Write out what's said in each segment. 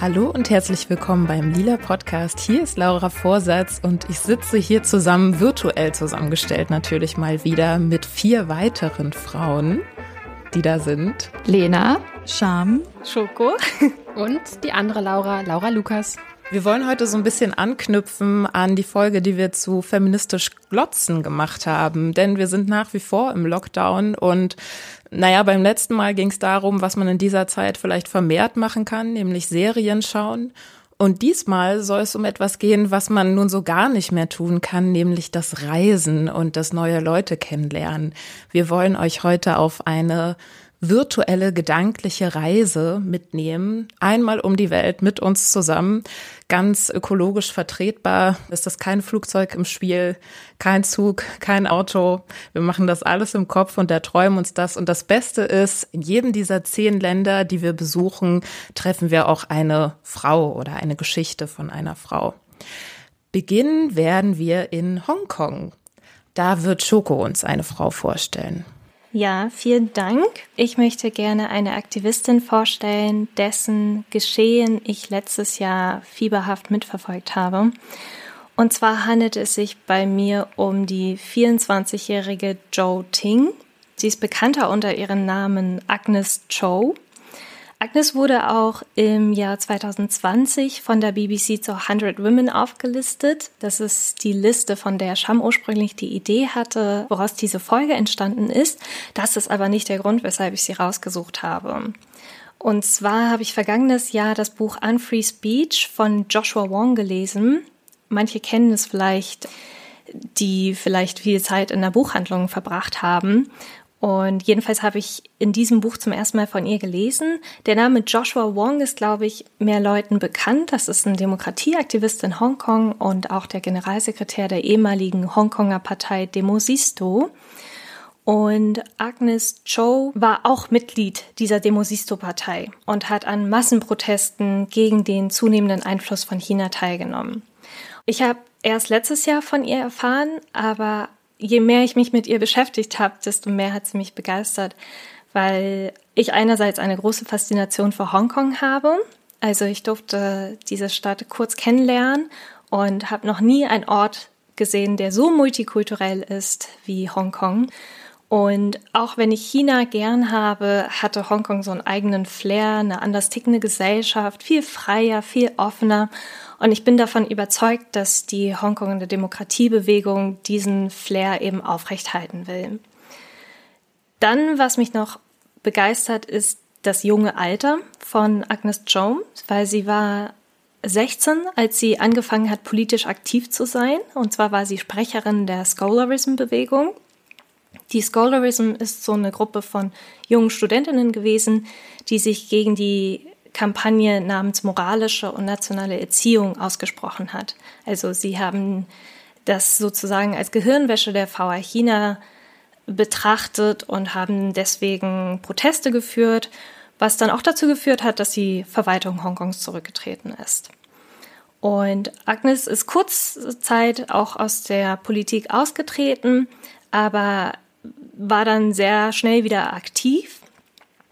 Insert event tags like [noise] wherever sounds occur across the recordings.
Hallo und herzlich willkommen beim Lila Podcast. Hier ist Laura Vorsatz und ich sitze hier zusammen, virtuell zusammengestellt natürlich mal wieder, mit vier weiteren Frauen, die da sind. Lena, Scham, Schoko [laughs] und die andere Laura, Laura Lukas. Wir wollen heute so ein bisschen anknüpfen an die Folge, die wir zu feministisch Glotzen gemacht haben, denn wir sind nach wie vor im Lockdown und naja, beim letzten Mal ging es darum, was man in dieser Zeit vielleicht vermehrt machen kann, nämlich Serien schauen. Und diesmal soll es um etwas gehen, was man nun so gar nicht mehr tun kann, nämlich das Reisen und das neue Leute kennenlernen. Wir wollen euch heute auf eine virtuelle gedankliche Reise mitnehmen, einmal um die Welt mit uns zusammen. Ganz ökologisch vertretbar ist das kein Flugzeug im Spiel, kein Zug, kein Auto. Wir machen das alles im Kopf und erträumen uns das. Und das Beste ist, in jedem dieser zehn Länder, die wir besuchen, treffen wir auch eine Frau oder eine Geschichte von einer Frau. Beginnen werden wir in Hongkong. Da wird Schoko uns eine Frau vorstellen. Ja, vielen Dank. Ich möchte gerne eine Aktivistin vorstellen, dessen Geschehen ich letztes Jahr fieberhaft mitverfolgt habe. Und zwar handelt es sich bei mir um die 24-jährige Zhou Ting. Sie ist bekannter unter ihrem Namen Agnes Cho. Agnes wurde auch im Jahr 2020 von der BBC zu 100 Women aufgelistet. Das ist die Liste, von der Sham ursprünglich die Idee hatte, woraus diese Folge entstanden ist. Das ist aber nicht der Grund, weshalb ich sie rausgesucht habe. Und zwar habe ich vergangenes Jahr das Buch Unfree Speech von Joshua Wong gelesen. Manche kennen es vielleicht, die vielleicht viel Zeit in der Buchhandlung verbracht haben. Und jedenfalls habe ich in diesem Buch zum ersten Mal von ihr gelesen. Der Name Joshua Wong ist, glaube ich, mehr Leuten bekannt. Das ist ein Demokratieaktivist in Hongkong und auch der Generalsekretär der ehemaligen Hongkonger Partei Demosisto. Und Agnes Cho war auch Mitglied dieser Demosisto-Partei und hat an Massenprotesten gegen den zunehmenden Einfluss von China teilgenommen. Ich habe erst letztes Jahr von ihr erfahren, aber je mehr ich mich mit ihr beschäftigt habe, desto mehr hat sie mich begeistert, weil ich einerseits eine große Faszination für Hongkong habe. Also ich durfte diese Stadt kurz kennenlernen und habe noch nie einen Ort gesehen, der so multikulturell ist wie Hongkong. Und auch wenn ich China gern habe, hatte Hongkong so einen eigenen Flair, eine anders tickende Gesellschaft, viel freier, viel offener. Und ich bin davon überzeugt, dass die Hongkonger Demokratiebewegung diesen Flair eben aufrechthalten will. Dann, was mich noch begeistert, ist das junge Alter von Agnes Jones, weil sie war 16, als sie angefangen hat, politisch aktiv zu sein. Und zwar war sie Sprecherin der Scholarism-Bewegung. Die Scholarism ist so eine Gruppe von jungen Studentinnen gewesen, die sich gegen die Kampagne namens moralische und nationale Erziehung ausgesprochen hat. Also sie haben das sozusagen als Gehirnwäsche der VA China betrachtet und haben deswegen Proteste geführt, was dann auch dazu geführt hat, dass die Verwaltung Hongkongs zurückgetreten ist. Und Agnes ist kurze Zeit auch aus der Politik ausgetreten, aber war dann sehr schnell wieder aktiv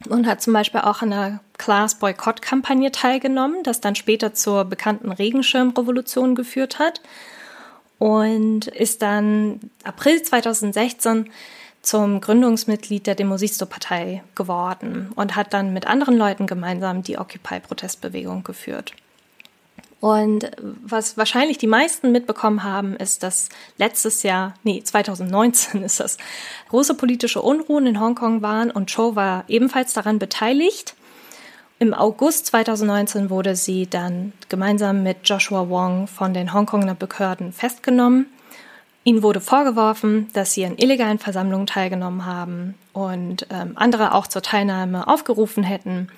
und hat zum Beispiel auch an der Class-Boykott-Kampagne teilgenommen, das dann später zur bekannten Regenschirmrevolution geführt hat und ist dann April 2016 zum Gründungsmitglied der Demosisto-Partei geworden und hat dann mit anderen Leuten gemeinsam die Occupy-Protestbewegung geführt. Und was wahrscheinlich die meisten mitbekommen haben, ist, dass letztes Jahr, nee, 2019 [laughs] ist das, große politische Unruhen in Hongkong waren und Cho war ebenfalls daran beteiligt. Im August 2019 wurde sie dann gemeinsam mit Joshua Wong von den Hongkonger Behörden festgenommen. Ihnen wurde vorgeworfen, dass sie an illegalen Versammlungen teilgenommen haben und ähm, andere auch zur Teilnahme aufgerufen hätten.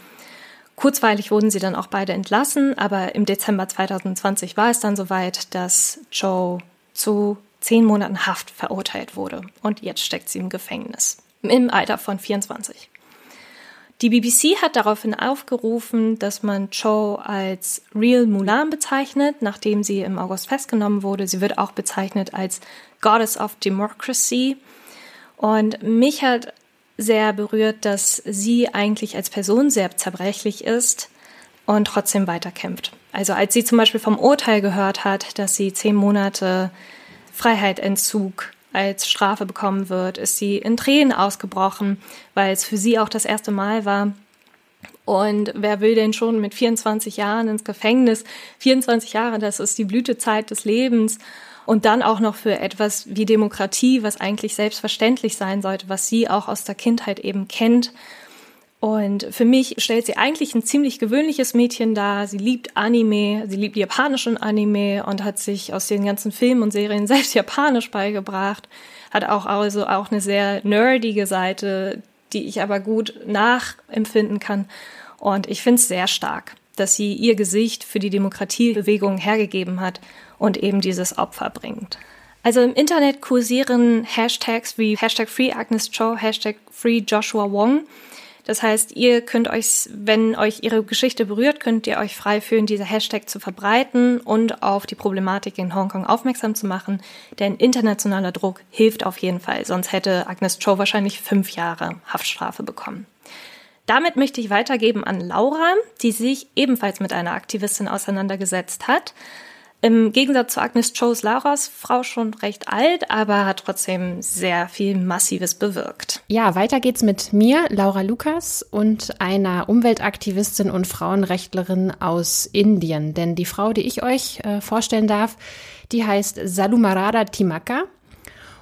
Kurzweilig wurden sie dann auch beide entlassen, aber im Dezember 2020 war es dann soweit, dass Joe zu zehn Monaten Haft verurteilt wurde. Und jetzt steckt sie im Gefängnis. Im Alter von 24. Die BBC hat daraufhin aufgerufen, dass man Cho als Real Mulan bezeichnet, nachdem sie im August festgenommen wurde. Sie wird auch bezeichnet als Goddess of Democracy. Und mich hat sehr berührt, dass sie eigentlich als Person sehr zerbrechlich ist und trotzdem weiterkämpft. Also als sie zum Beispiel vom Urteil gehört hat, dass sie zehn Monate Freiheitentzug als Strafe bekommen wird, ist sie in Tränen ausgebrochen, weil es für sie auch das erste Mal war. Und wer will denn schon mit 24 Jahren ins Gefängnis? 24 Jahre, das ist die Blütezeit des Lebens. Und dann auch noch für etwas wie Demokratie, was eigentlich selbstverständlich sein sollte, was sie auch aus der Kindheit eben kennt. Und für mich stellt sie eigentlich ein ziemlich gewöhnliches Mädchen dar. Sie liebt Anime, sie liebt japanischen Anime und hat sich aus den ganzen Filmen und Serien [laughs] selbst Japanisch beigebracht. Hat auch also auch eine sehr nerdige Seite, die ich aber gut nachempfinden kann. Und ich finde es sehr stark, dass sie ihr Gesicht für die Demokratiebewegung hergegeben hat und eben dieses Opfer bringt. Also im Internet kursieren Hashtags wie Hashtag Free Agnes Cho, Hashtag Free Joshua Wong. Das heißt, ihr könnt euch, wenn euch ihre Geschichte berührt, könnt ihr euch frei fühlen, diese Hashtag zu verbreiten und auf die Problematik in Hongkong aufmerksam zu machen. Denn internationaler Druck hilft auf jeden Fall. Sonst hätte Agnes Cho wahrscheinlich fünf Jahre Haftstrafe bekommen. Damit möchte ich weitergeben an Laura, die sich ebenfalls mit einer Aktivistin auseinandergesetzt hat. Im Gegensatz zu Agnes Cho's Lauras Frau schon recht alt, aber hat trotzdem sehr viel Massives bewirkt. Ja, weiter geht's mit mir, Laura Lukas, und einer Umweltaktivistin und Frauenrechtlerin aus Indien. Denn die Frau, die ich euch äh, vorstellen darf, die heißt Salumarada Timaka.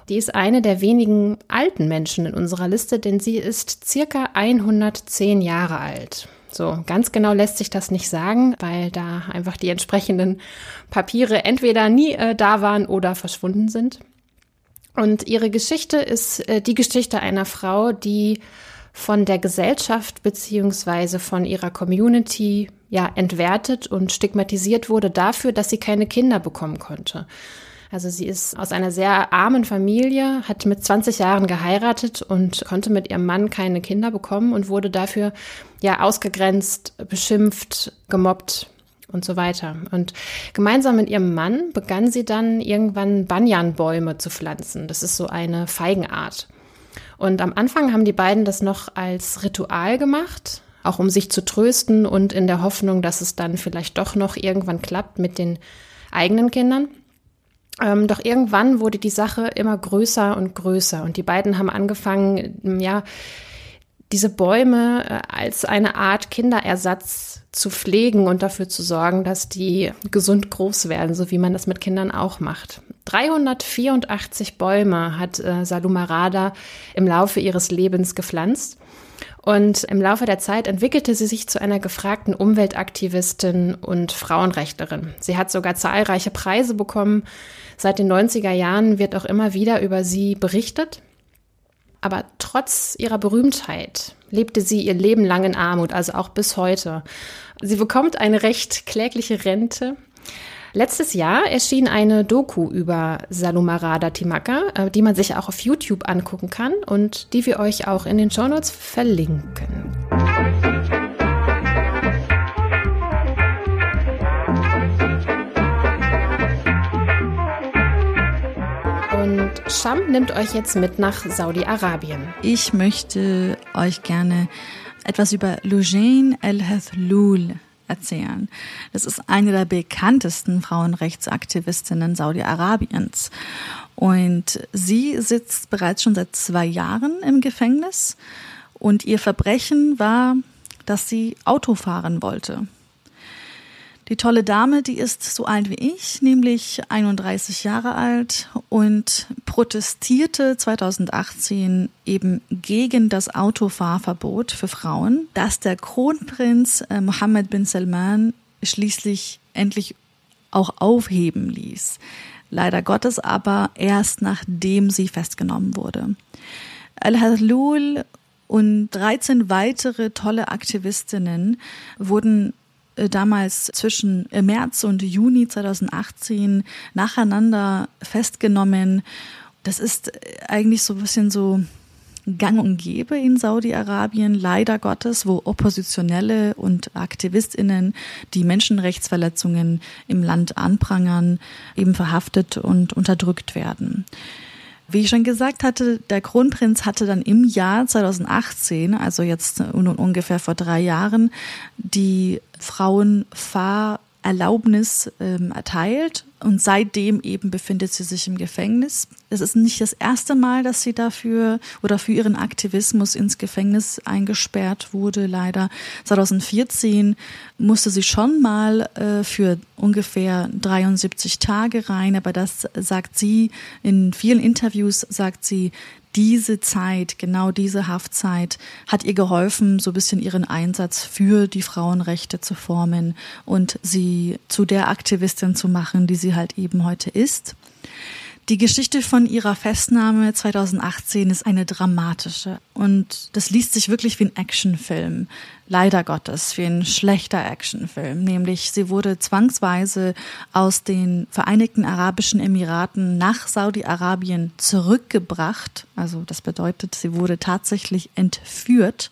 Die ist eine der wenigen alten Menschen in unserer Liste, denn sie ist circa 110 Jahre alt. So, ganz genau lässt sich das nicht sagen, weil da einfach die entsprechenden Papiere entweder nie äh, da waren oder verschwunden sind. Und ihre Geschichte ist äh, die Geschichte einer Frau, die von der Gesellschaft beziehungsweise von ihrer Community ja entwertet und stigmatisiert wurde dafür, dass sie keine Kinder bekommen konnte. Also sie ist aus einer sehr armen Familie, hat mit 20 Jahren geheiratet und konnte mit ihrem Mann keine Kinder bekommen und wurde dafür ja ausgegrenzt, beschimpft, gemobbt und so weiter. Und gemeinsam mit ihrem Mann begann sie dann irgendwann Banyanbäume zu pflanzen. Das ist so eine Feigenart. Und am Anfang haben die beiden das noch als Ritual gemacht, auch um sich zu trösten und in der Hoffnung, dass es dann vielleicht doch noch irgendwann klappt mit den eigenen Kindern. Ähm, doch irgendwann wurde die Sache immer größer und größer und die beiden haben angefangen, ja, diese Bäume äh, als eine Art Kinderersatz zu pflegen und dafür zu sorgen, dass die gesund groß werden, so wie man das mit Kindern auch macht. 384 Bäume hat äh, Salumarada im Laufe ihres Lebens gepflanzt. Und im Laufe der Zeit entwickelte sie sich zu einer gefragten Umweltaktivistin und Frauenrechtlerin. Sie hat sogar zahlreiche Preise bekommen. Seit den 90er Jahren wird auch immer wieder über sie berichtet. Aber trotz ihrer Berühmtheit lebte sie ihr Leben lang in Armut, also auch bis heute. Sie bekommt eine recht klägliche Rente. Letztes Jahr erschien eine Doku über Salumarada Timaka, äh, die man sich auch auf YouTube angucken kann und die wir euch auch in den Shownotes verlinken. Sham nimmt euch jetzt mit nach Saudi-Arabien. Ich möchte euch gerne etwas über Lujain El-Hathlul erzählen. Das ist eine der bekanntesten Frauenrechtsaktivistinnen Saudi-Arabiens. Und sie sitzt bereits schon seit zwei Jahren im Gefängnis. Und ihr Verbrechen war, dass sie Auto fahren wollte. Die tolle Dame, die ist so alt wie ich, nämlich 31 Jahre alt und protestierte 2018 eben gegen das Autofahrverbot für Frauen, das der Kronprinz äh, Mohammed bin Salman schließlich endlich auch aufheben ließ. Leider Gottes aber erst nachdem sie festgenommen wurde. Al-Halul und 13 weitere tolle Aktivistinnen wurden damals zwischen März und Juni 2018 nacheinander festgenommen. Das ist eigentlich so ein bisschen so gang und gäbe in Saudi-Arabien, leider Gottes, wo Oppositionelle und Aktivistinnen, die Menschenrechtsverletzungen im Land anprangern, eben verhaftet und unterdrückt werden. Wie ich schon gesagt hatte, der Kronprinz hatte dann im Jahr 2018, also jetzt ungefähr vor drei Jahren, die Frauenfahr Erlaubnis ähm, erteilt und seitdem eben befindet sie sich im Gefängnis. Es ist nicht das erste Mal, dass sie dafür oder für ihren Aktivismus ins Gefängnis eingesperrt wurde. Leider 2014 musste sie schon mal äh, für ungefähr 73 Tage rein, aber das sagt sie in vielen Interviews sagt sie, diese Zeit, genau diese Haftzeit, hat ihr geholfen, so ein bisschen ihren Einsatz für die Frauenrechte zu formen und sie zu der Aktivistin zu machen, die sie halt eben heute ist. Die Geschichte von ihrer Festnahme 2018 ist eine dramatische und das liest sich wirklich wie ein Actionfilm. Leider Gottes, wie ein schlechter Actionfilm. Nämlich sie wurde zwangsweise aus den Vereinigten Arabischen Emiraten nach Saudi-Arabien zurückgebracht. Also das bedeutet, sie wurde tatsächlich entführt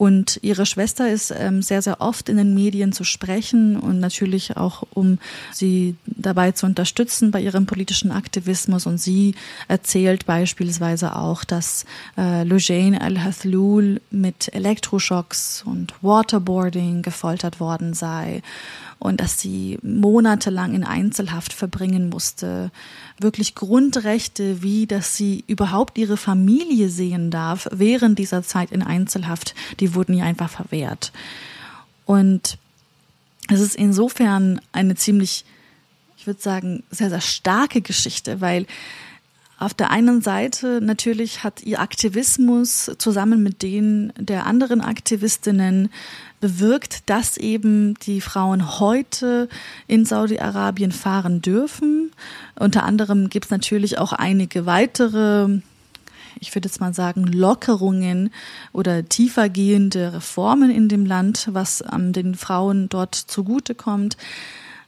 und ihre Schwester ist ähm, sehr, sehr oft in den Medien zu sprechen und natürlich auch, um sie dabei zu unterstützen bei ihrem politischen Aktivismus. Und sie erzählt beispielsweise auch, dass äh, Lujane al-Hathlul mit Elektroschocks und Waterboarding gefoltert worden sei und dass sie monatelang in Einzelhaft verbringen musste. Wirklich Grundrechte, wie dass sie überhaupt ihre Familie sehen darf während dieser Zeit in Einzelhaft, die wurden ihr einfach verwehrt. Und es ist insofern eine ziemlich, ich würde sagen, sehr, sehr starke Geschichte, weil auf der einen Seite natürlich hat ihr Aktivismus zusammen mit den der anderen Aktivistinnen bewirkt, dass eben die Frauen heute in Saudi-Arabien fahren dürfen. Unter anderem gibt es natürlich auch einige weitere ich würde jetzt mal sagen, Lockerungen oder tiefergehende Reformen in dem Land, was an den Frauen dort zugutekommt.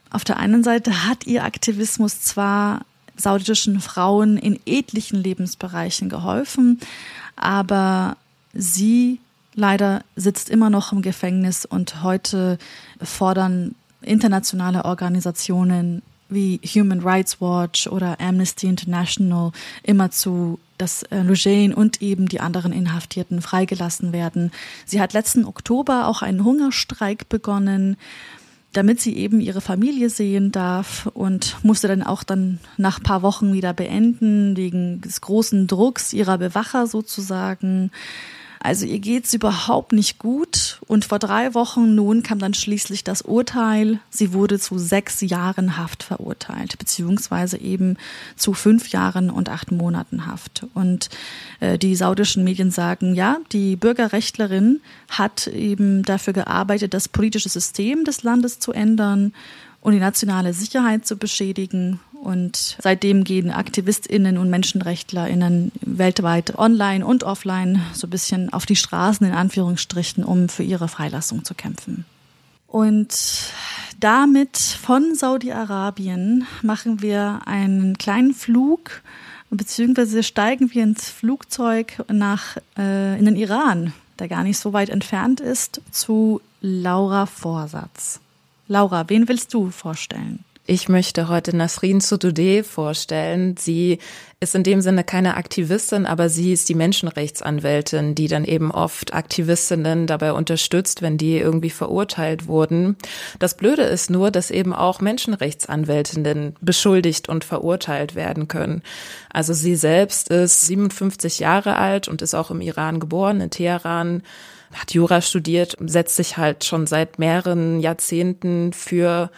Auf der einen Seite hat ihr Aktivismus zwar saudischen Frauen in etlichen Lebensbereichen geholfen, aber sie leider sitzt immer noch im Gefängnis und heute fordern internationale Organisationen wie Human Rights Watch oder Amnesty International immerzu, dass äh, Lugane und eben die anderen Inhaftierten freigelassen werden. Sie hat letzten Oktober auch einen Hungerstreik begonnen damit sie eben ihre Familie sehen darf und musste dann auch dann nach paar Wochen wieder beenden, wegen des großen Drucks ihrer Bewacher sozusagen. Also ihr geht's überhaupt nicht gut. Und vor drei Wochen nun kam dann schließlich das Urteil. Sie wurde zu sechs Jahren Haft verurteilt, beziehungsweise eben zu fünf Jahren und acht Monaten Haft. Und äh, die saudischen Medien sagen, ja, die Bürgerrechtlerin hat eben dafür gearbeitet, das politische System des Landes zu ändern und die nationale Sicherheit zu beschädigen und seitdem gehen AktivistInnen und MenschenrechtlerInnen weltweit online und offline so ein bisschen auf die Straßen in Anführungsstrichen, um für ihre Freilassung zu kämpfen. Und damit von Saudi-Arabien machen wir einen kleinen Flug, beziehungsweise steigen wir ins Flugzeug nach, äh, in den Iran, der gar nicht so weit entfernt ist, zu Laura Vorsatz. Laura, wen willst du vorstellen? Ich möchte heute Nasrin Sotoudeh vorstellen. Sie ist in dem Sinne keine Aktivistin, aber sie ist die Menschenrechtsanwältin, die dann eben oft Aktivistinnen dabei unterstützt, wenn die irgendwie verurteilt wurden. Das Blöde ist nur, dass eben auch Menschenrechtsanwältinnen beschuldigt und verurteilt werden können. Also sie selbst ist 57 Jahre alt und ist auch im Iran geboren, in Teheran hat Jura studiert, setzt sich halt schon seit mehreren Jahrzehnten für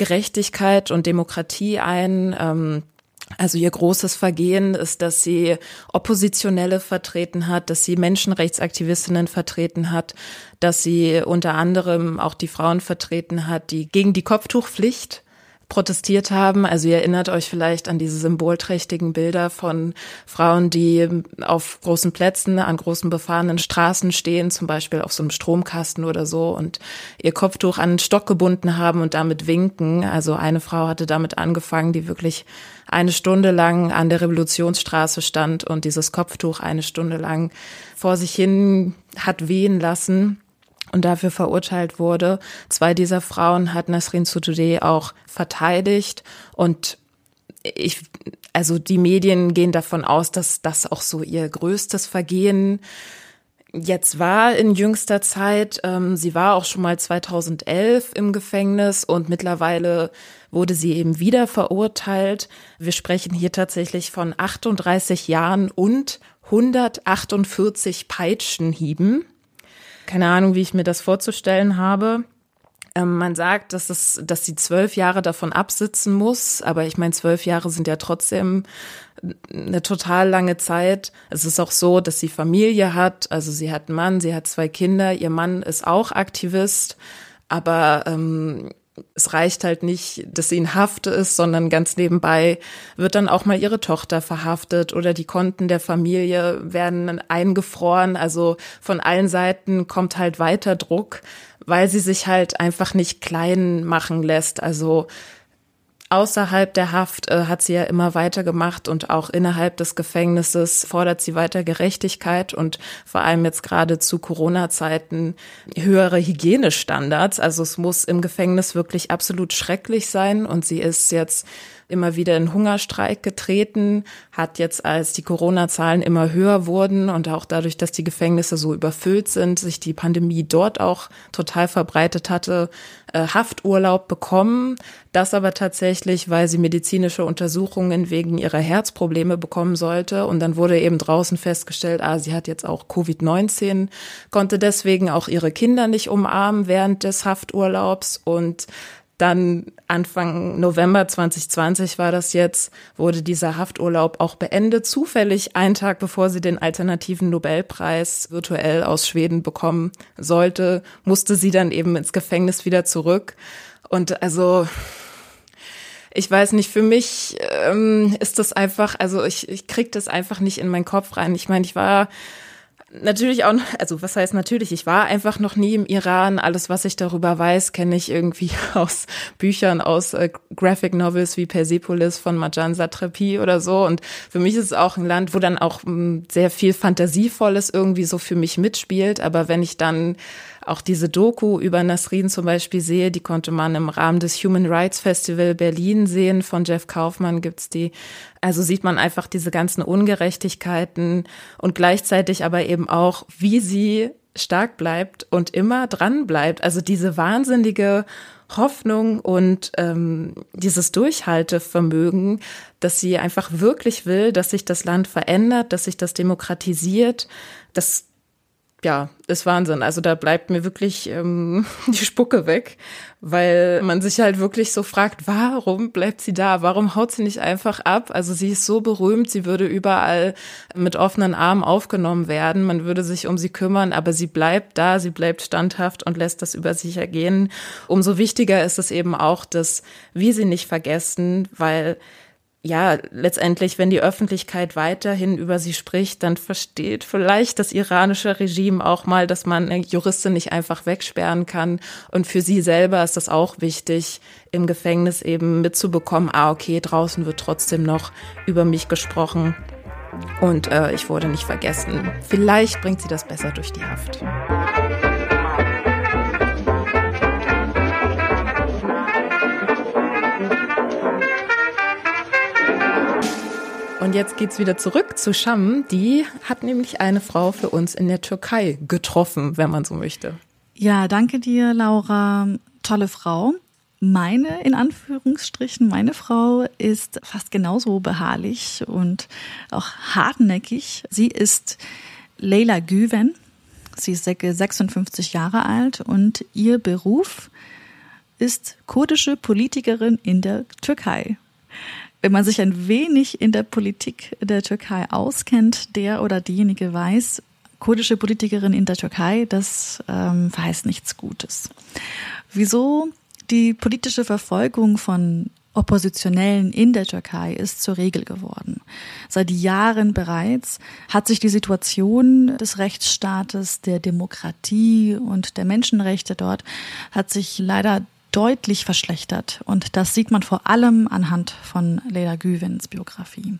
Gerechtigkeit und Demokratie ein. Ähm, also ihr großes Vergehen ist, dass sie Oppositionelle vertreten hat, dass sie Menschenrechtsaktivistinnen vertreten hat, dass sie unter anderem auch die Frauen vertreten hat, die gegen die Kopftuchpflicht protestiert haben. Also ihr erinnert euch vielleicht an diese symbolträchtigen Bilder von Frauen, die auf großen Plätzen, an großen befahrenen Straßen stehen, zum Beispiel auf so einem Stromkasten oder so und ihr Kopftuch an den Stock gebunden haben und damit winken. Also eine Frau hatte damit angefangen, die wirklich eine Stunde lang an der Revolutionsstraße stand und dieses Kopftuch eine Stunde lang vor sich hin hat wehen lassen und dafür verurteilt wurde. Zwei dieser Frauen hat Nasrin Sotoudeh auch verteidigt und ich, also die Medien gehen davon aus, dass das auch so ihr größtes Vergehen jetzt war in jüngster Zeit. Ähm, sie war auch schon mal 2011 im Gefängnis und mittlerweile wurde sie eben wieder verurteilt. Wir sprechen hier tatsächlich von 38 Jahren und 148 Peitschenhieben keine Ahnung, wie ich mir das vorzustellen habe. Ähm, man sagt, dass es, dass sie zwölf Jahre davon absitzen muss, aber ich meine, zwölf Jahre sind ja trotzdem eine total lange Zeit. Es ist auch so, dass sie Familie hat, also sie hat einen Mann, sie hat zwei Kinder, ihr Mann ist auch Aktivist, aber ähm, es reicht halt nicht, dass sie in Haft ist, sondern ganz nebenbei wird dann auch mal ihre Tochter verhaftet oder die Konten der Familie werden eingefroren. Also von allen Seiten kommt halt weiter Druck, weil sie sich halt einfach nicht klein machen lässt. Also Außerhalb der Haft äh, hat sie ja immer weitergemacht und auch innerhalb des Gefängnisses fordert sie weiter Gerechtigkeit und vor allem jetzt gerade zu Corona-Zeiten höhere Hygienestandards. Also es muss im Gefängnis wirklich absolut schrecklich sein und sie ist jetzt immer wieder in Hungerstreik getreten, hat jetzt, als die Corona-Zahlen immer höher wurden und auch dadurch, dass die Gefängnisse so überfüllt sind, sich die Pandemie dort auch total verbreitet hatte, äh, Hafturlaub bekommen. Das aber tatsächlich, weil sie medizinische Untersuchungen wegen ihrer Herzprobleme bekommen sollte. Und dann wurde eben draußen festgestellt, ah, sie hat jetzt auch Covid-19, konnte deswegen auch ihre Kinder nicht umarmen während des Hafturlaubs und dann Anfang November 2020 war das jetzt, wurde dieser Hafturlaub auch beendet. Zufällig einen Tag bevor sie den alternativen Nobelpreis virtuell aus Schweden bekommen sollte, musste sie dann eben ins Gefängnis wieder zurück. Und also, ich weiß nicht, für mich ähm, ist das einfach, also ich, ich krieg das einfach nicht in meinen Kopf rein. Ich meine, ich war natürlich auch, also was heißt natürlich, ich war einfach noch nie im Iran. Alles, was ich darüber weiß, kenne ich irgendwie [laughs] aus Büchern, aus äh, Graphic Novels wie Persepolis von Marjan Satrapi oder so. Und für mich ist es auch ein Land, wo dann auch m, hm, sehr viel Fantasievolles irgendwie so für mich mitspielt. Aber wenn ich dann auch diese Doku über Nasrin zum Beispiel sehe, die konnte man im Rahmen des Human Rights Festival Berlin sehen. Von Jeff Kaufmann gibt's die. Also sieht man einfach diese ganzen Ungerechtigkeiten und gleichzeitig aber eben auch, wie sie stark bleibt und immer dran bleibt. Also diese wahnsinnige Hoffnung und ähm, dieses Durchhaltevermögen, dass sie einfach wirklich will, dass sich das Land verändert, dass sich das demokratisiert. Das ja, ist Wahnsinn. Also da bleibt mir wirklich ähm, [laughs] die Spucke weg, weil man sich halt wirklich so fragt, warum bleibt sie da? Warum haut sie nicht einfach ab? Also sie ist so berühmt, sie würde überall mit offenen Armen aufgenommen werden. Man würde sich um sie kümmern, aber sie bleibt da, sie bleibt standhaft und lässt das über sich ergehen. Umso wichtiger ist es eben auch, dass wir sie nicht vergessen, weil ja, letztendlich, wenn die Öffentlichkeit weiterhin über sie spricht, dann versteht vielleicht das iranische Regime auch mal, dass man eine Juristin nicht einfach wegsperren kann. Und für sie selber ist das auch wichtig, im Gefängnis eben mitzubekommen, ah, okay, draußen wird trotzdem noch über mich gesprochen. Und äh, ich wurde nicht vergessen. Vielleicht bringt sie das besser durch die Haft. Und jetzt geht's wieder zurück zu Sham. Die hat nämlich eine Frau für uns in der Türkei getroffen, wenn man so möchte. Ja, danke dir, Laura. Tolle Frau. Meine, in Anführungsstrichen, meine Frau ist fast genauso beharrlich und auch hartnäckig. Sie ist Leila Güven. Sie ist 56 Jahre alt und ihr Beruf ist kurdische Politikerin in der Türkei wenn man sich ein wenig in der Politik der Türkei auskennt, der oder diejenige weiß, kurdische Politikerin in der Türkei, das ähm, verheißt nichts Gutes. Wieso die politische Verfolgung von Oppositionellen in der Türkei ist zur Regel geworden. Seit Jahren bereits hat sich die Situation des Rechtsstaates, der Demokratie und der Menschenrechte dort hat sich leider deutlich verschlechtert. Und das sieht man vor allem anhand von Leila Güvens Biografie.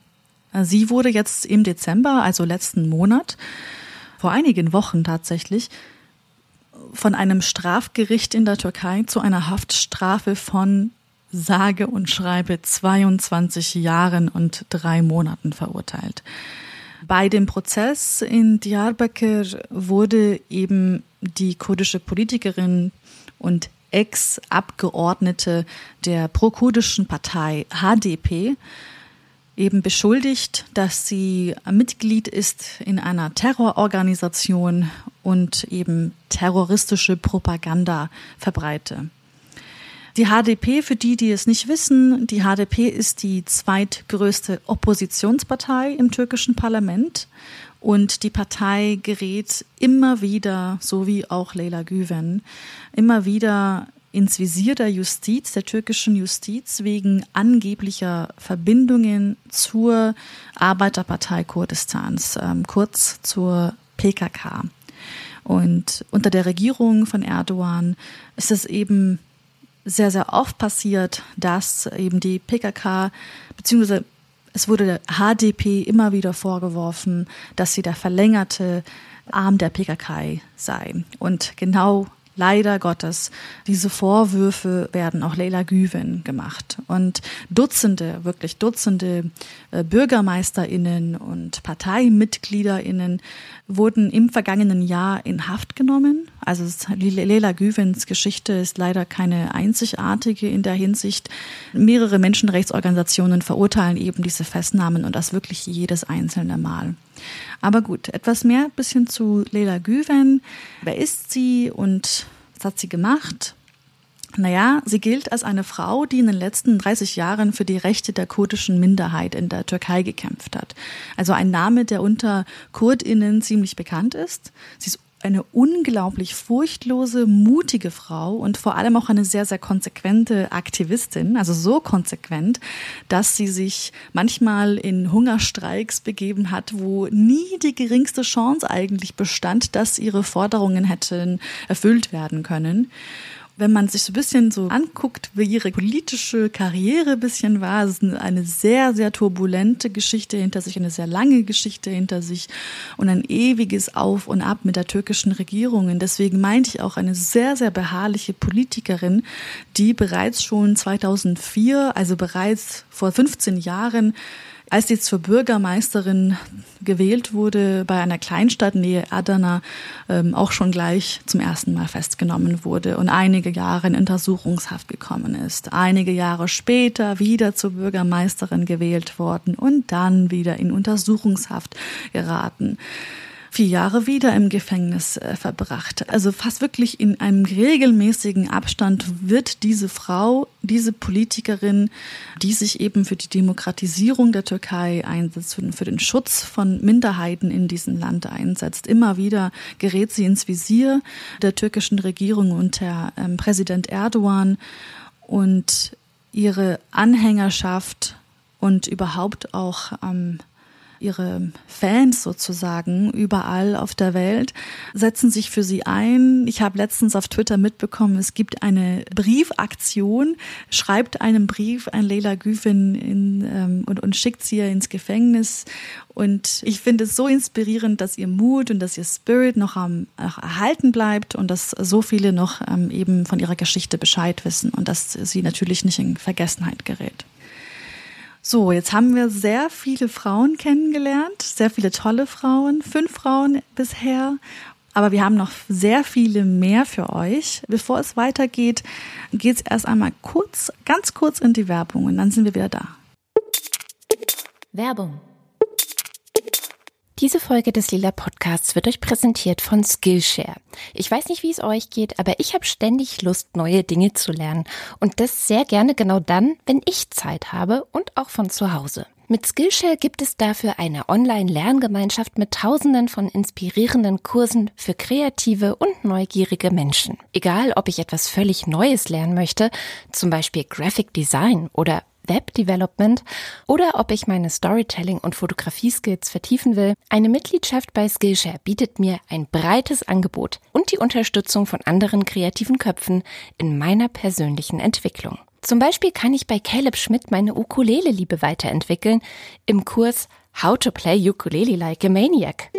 Sie wurde jetzt im Dezember, also letzten Monat, vor einigen Wochen tatsächlich, von einem Strafgericht in der Türkei zu einer Haftstrafe von sage und schreibe 22 Jahren und drei Monaten verurteilt. Bei dem Prozess in Diyarbakir wurde eben die kurdische Politikerin und Ex-Abgeordnete der prokurdischen Partei HDP eben beschuldigt, dass sie Mitglied ist in einer Terrororganisation und eben terroristische Propaganda verbreite. Die HDP, für die, die es nicht wissen, die HDP ist die zweitgrößte Oppositionspartei im türkischen Parlament und die Partei gerät immer wieder, so wie auch Leyla Güven, immer wieder ins Visier der Justiz, der türkischen Justiz, wegen angeblicher Verbindungen zur Arbeiterpartei Kurdistans, ähm, kurz zur PKK. Und unter der Regierung von Erdogan ist es eben sehr, sehr oft passiert, dass eben die PKK, beziehungsweise es wurde der HDP immer wieder vorgeworfen, dass sie der verlängerte Arm der PKK sei. Und genau leider Gottes, diese Vorwürfe werden auch Leila Güven gemacht. Und Dutzende, wirklich Dutzende äh, BürgermeisterInnen und ParteimitgliederInnen wurden im vergangenen Jahr in Haft genommen. Also Leila Güvens Geschichte ist leider keine einzigartige in der Hinsicht. Mehrere Menschenrechtsorganisationen verurteilen eben diese Festnahmen und das wirklich jedes einzelne Mal. Aber gut, etwas mehr bisschen zu Leila Güven. Wer ist sie und was hat sie gemacht? Naja, sie gilt als eine Frau, die in den letzten 30 Jahren für die Rechte der kurdischen Minderheit in der Türkei gekämpft hat. Also ein Name, der unter Kurdinnen ziemlich bekannt ist. Sie ist eine unglaublich furchtlose, mutige Frau und vor allem auch eine sehr, sehr konsequente Aktivistin, also so konsequent, dass sie sich manchmal in Hungerstreiks begeben hat, wo nie die geringste Chance eigentlich bestand, dass ihre Forderungen hätten erfüllt werden können wenn man sich so ein bisschen so anguckt, wie ihre politische Karriere ein bisschen war, es ist eine sehr, sehr turbulente Geschichte hinter sich, eine sehr lange Geschichte hinter sich und ein ewiges Auf und Ab mit der türkischen Regierung. Und deswegen meinte ich auch eine sehr, sehr beharrliche Politikerin, die bereits schon 2004, also bereits vor 15 Jahren, als sie zur Bürgermeisterin gewählt wurde, bei einer Kleinstadt nähe Adana ähm, auch schon gleich zum ersten Mal festgenommen wurde und einige Jahre in Untersuchungshaft gekommen ist. Einige Jahre später wieder zur Bürgermeisterin gewählt worden und dann wieder in Untersuchungshaft geraten vier Jahre wieder im Gefängnis äh, verbracht. Also fast wirklich in einem regelmäßigen Abstand wird diese Frau, diese Politikerin, die sich eben für die Demokratisierung der Türkei einsetzt, für den, für den Schutz von Minderheiten in diesem Land einsetzt, immer wieder gerät sie ins Visier der türkischen Regierung unter ähm, Präsident Erdogan und ihre Anhängerschaft und überhaupt auch ähm, ihre Fans sozusagen überall auf der Welt setzen sich für sie ein. Ich habe letztens auf Twitter mitbekommen, es gibt eine Briefaktion, schreibt einen Brief an Leila Güfin in, ähm, und, und schickt sie ins Gefängnis. Und ich finde es so inspirierend, dass ihr Mut und dass ihr Spirit noch, am, noch erhalten bleibt und dass so viele noch ähm, eben von ihrer Geschichte Bescheid wissen und dass sie natürlich nicht in Vergessenheit gerät. So, jetzt haben wir sehr viele Frauen kennengelernt, sehr viele tolle Frauen, fünf Frauen bisher. Aber wir haben noch sehr viele mehr für euch. Bevor es weitergeht, geht es erst einmal kurz, ganz kurz in die Werbung und dann sind wir wieder da. Werbung diese Folge des Lila Podcasts wird euch präsentiert von Skillshare. Ich weiß nicht, wie es euch geht, aber ich habe ständig Lust, neue Dinge zu lernen. Und das sehr gerne genau dann, wenn ich Zeit habe und auch von zu Hause. Mit Skillshare gibt es dafür eine Online-Lerngemeinschaft mit tausenden von inspirierenden Kursen für kreative und neugierige Menschen. Egal, ob ich etwas völlig Neues lernen möchte, zum Beispiel Graphic Design oder Web Development oder ob ich meine Storytelling- und Fotografie-Skills vertiefen will, eine Mitgliedschaft bei Skillshare bietet mir ein breites Angebot und die Unterstützung von anderen kreativen Köpfen in meiner persönlichen Entwicklung. Zum Beispiel kann ich bei Caleb Schmidt meine Ukulele-Liebe weiterentwickeln im Kurs How to Play Ukulele Like a Maniac.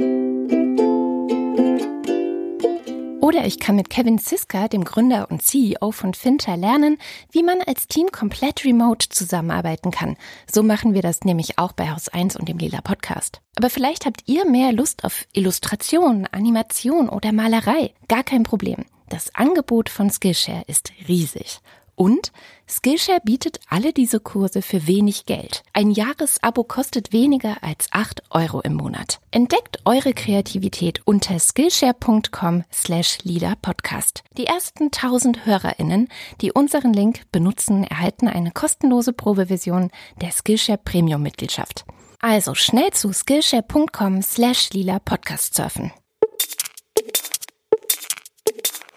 Oder ich kann mit Kevin Siska, dem Gründer und CEO von Finter, lernen, wie man als Team komplett remote zusammenarbeiten kann. So machen wir das nämlich auch bei Haus 1 und dem Lila Podcast. Aber vielleicht habt ihr mehr Lust auf Illustration, Animation oder Malerei. Gar kein Problem. Das Angebot von Skillshare ist riesig. Und Skillshare bietet alle diese Kurse für wenig Geld. Ein Jahresabo kostet weniger als 8 Euro im Monat. Entdeckt eure Kreativität unter skillshare.com slash Podcast. Die ersten 1000 HörerInnen, die unseren Link benutzen, erhalten eine kostenlose Probeversion der Skillshare Premium Mitgliedschaft. Also schnell zu skillshare.com slash lila Podcast surfen.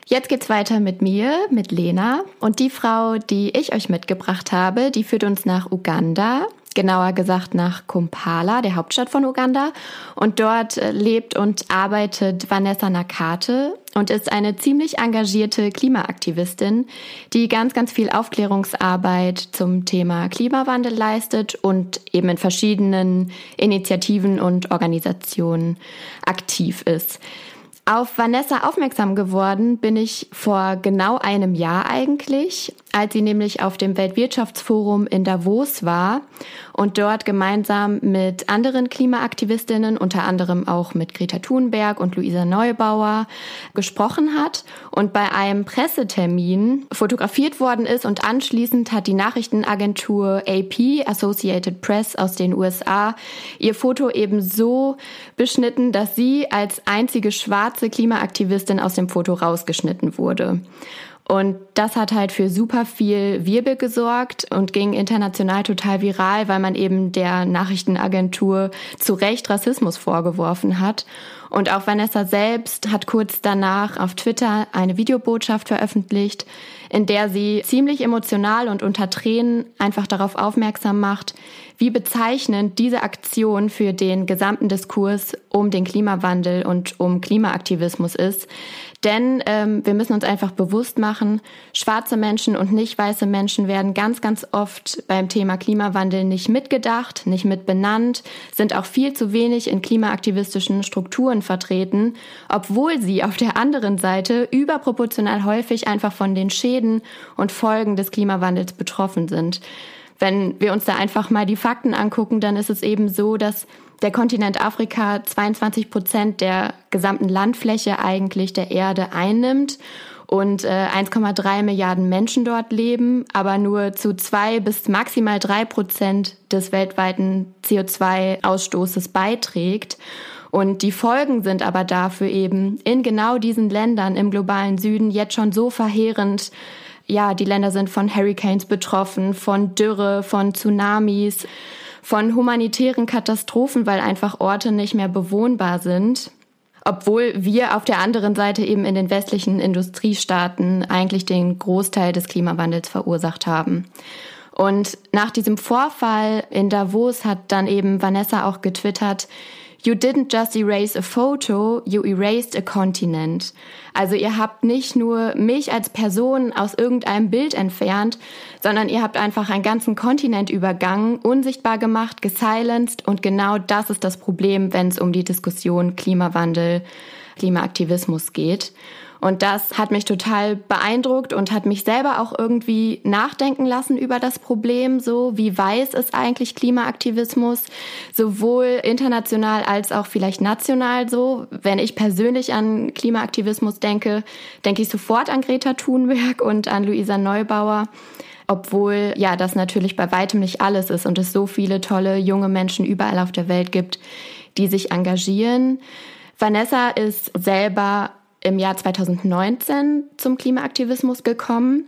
Jetzt geht's weiter mit mir, mit Lena. Und die Frau, die ich euch mitgebracht habe, die führt uns nach Uganda. Genauer gesagt nach Kampala, der Hauptstadt von Uganda. Und dort äh, lebt und arbeitet Vanessa Nakate und ist eine ziemlich engagierte Klimaaktivistin, die ganz, ganz viel Aufklärungsarbeit zum Thema Klimawandel leistet und eben in verschiedenen Initiativen und Organisationen aktiv ist. Auf Vanessa aufmerksam geworden bin ich vor genau einem Jahr eigentlich, als sie nämlich auf dem Weltwirtschaftsforum in Davos war und dort gemeinsam mit anderen Klimaaktivistinnen, unter anderem auch mit Greta Thunberg und Luisa Neubauer, gesprochen hat und bei einem Pressetermin fotografiert worden ist und anschließend hat die Nachrichtenagentur AP, Associated Press aus den USA, ihr Foto eben so beschnitten, dass sie als einzige schwarze Klimaaktivistin aus dem Foto rausgeschnitten wurde. Und das hat halt für super viel Wirbel gesorgt und ging international total viral, weil man eben der Nachrichtenagentur zu Recht Rassismus vorgeworfen hat. Und auch Vanessa selbst hat kurz danach auf Twitter eine Videobotschaft veröffentlicht, in der sie ziemlich emotional und unter Tränen einfach darauf aufmerksam macht, wie bezeichnend diese Aktion für den gesamten Diskurs um den Klimawandel und um Klimaaktivismus ist. Denn ähm, wir müssen uns einfach bewusst machen, schwarze Menschen und nicht weiße Menschen werden ganz, ganz oft beim Thema Klimawandel nicht mitgedacht, nicht mitbenannt, sind auch viel zu wenig in klimaaktivistischen Strukturen vertreten, obwohl sie auf der anderen Seite überproportional häufig einfach von den Schäden und Folgen des Klimawandels betroffen sind. Wenn wir uns da einfach mal die Fakten angucken, dann ist es eben so, dass der Kontinent Afrika 22 Prozent der gesamten Landfläche eigentlich der Erde einnimmt und äh, 1,3 Milliarden Menschen dort leben, aber nur zu zwei bis maximal drei Prozent des weltweiten CO2-Ausstoßes beiträgt. Und die Folgen sind aber dafür eben in genau diesen Ländern im globalen Süden jetzt schon so verheerend. Ja, die Länder sind von Hurricanes betroffen, von Dürre, von Tsunamis von humanitären Katastrophen, weil einfach Orte nicht mehr bewohnbar sind. Obwohl wir auf der anderen Seite eben in den westlichen Industriestaaten eigentlich den Großteil des Klimawandels verursacht haben. Und nach diesem Vorfall in Davos hat dann eben Vanessa auch getwittert, You didn't just erase a photo, you erased a continent. Also ihr habt nicht nur mich als Person aus irgendeinem Bild entfernt, sondern ihr habt einfach einen ganzen Kontinent übergangen, unsichtbar gemacht, gesilenced und genau das ist das Problem, wenn es um die Diskussion Klimawandel, Klimaaktivismus geht. Und das hat mich total beeindruckt und hat mich selber auch irgendwie nachdenken lassen über das Problem, so wie weiß ist eigentlich Klimaaktivismus, sowohl international als auch vielleicht national so. Wenn ich persönlich an Klimaaktivismus denke, denke ich sofort an Greta Thunberg und an Luisa Neubauer obwohl ja das natürlich bei weitem nicht alles ist und es so viele tolle junge Menschen überall auf der Welt gibt, die sich engagieren. Vanessa ist selber im Jahr 2019 zum Klimaaktivismus gekommen,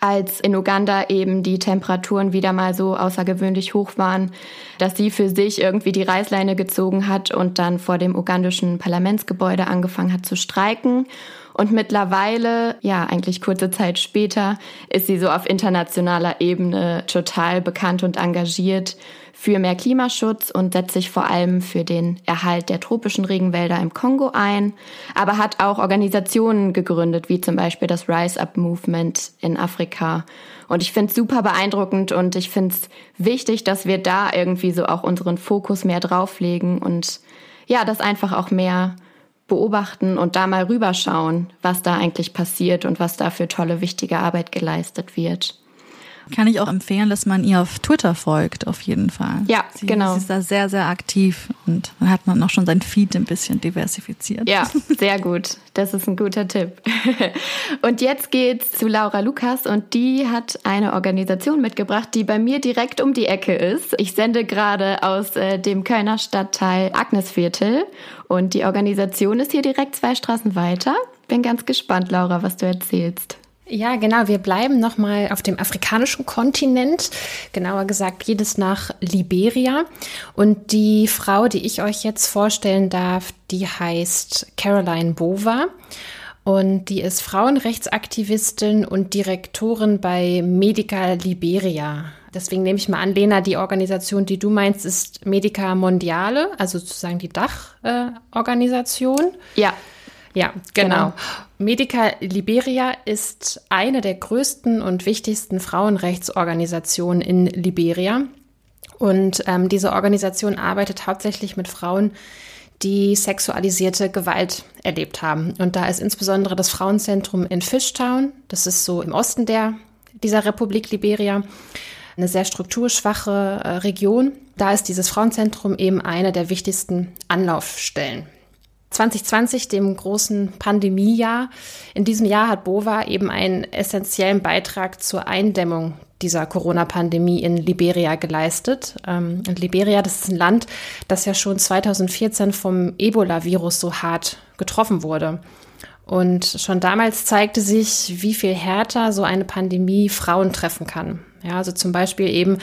als in Uganda eben die Temperaturen wieder mal so außergewöhnlich hoch waren, dass sie für sich irgendwie die Reißleine gezogen hat und dann vor dem ugandischen Parlamentsgebäude angefangen hat zu streiken Und mittlerweile, ja, eigentlich kurze Zeit später, ist sie so auf internationaler Ebene total bekannt und engagiert für mehr Klimaschutz und setzt sich vor allem für den Erhalt der tropischen Regenwälder im Kongo ein, aber hat auch Organisationen gegründet, wie zum Beispiel das Rise Up Movement in Afrika. Und ich finde es super beeindruckend und ich finde es wichtig, dass wir da irgendwie so auch unseren Fokus mehr drauflegen und ja, das einfach auch mehr beobachten und da mal rüberschauen, was da eigentlich passiert und was da für tolle, wichtige Arbeit geleistet wird. Kann ich auch empfehlen, dass man ihr auf Twitter folgt, auf jeden Fall. Ja, sie, genau. Sie ist da sehr, sehr aktiv und dann hat man auch schon sein Feed ein bisschen diversifiziert. Ja, [laughs] sehr gut. Das ist ein guter Tipp. [laughs] Und jetzt geht's zu Laura Lukas und die hat eine Organisation mitgebracht, die bei mir direkt um die Ecke ist. Ich sende gerade aus äh, dem Kölner Stadtteil Agnesviertel und die Organisation ist hier direkt zwei Straßen weiter. Bin ganz gespannt, Laura, was du erzählst. Ja, genau. Wir bleiben nochmal auf dem afrikanischen Kontinent, genauer gesagt jedes nach Liberia. Und die Frau, die ich euch jetzt vorstellen darf, die heißt Caroline Bova. Und die ist Frauenrechtsaktivistin und Direktorin bei Medica Liberia. Deswegen nehme ich mal an, Lena, die Organisation, die du meinst, ist Medica Mondiale, also sozusagen die Dachorganisation. Äh, ja. Ja, genau. genau. Medica Liberia ist eine der größten und wichtigsten Frauenrechtsorganisationen in Liberia. Und ähm, diese Organisation arbeitet hauptsächlich mit Frauen, die sexualisierte Gewalt erlebt haben. Und da ist insbesondere das Frauenzentrum in Fishtown, das ist so im Osten der, dieser Republik Liberia, eine sehr strukturschwache äh, Region. Da ist dieses Frauenzentrum eben eine der wichtigsten Anlaufstellen. 2020, dem großen Pandemiejahr. In diesem Jahr hat Bova eben einen essentiellen Beitrag zur Eindämmung dieser Corona-Pandemie in Liberia geleistet. Ähm, und Liberia, das ist ein Land, das ja schon 2014 vom Ebola-Virus so hart getroffen wurde. Und schon damals zeigte sich, wie viel härter so eine Pandemie Frauen treffen kann. Ja, also zum Beispiel eben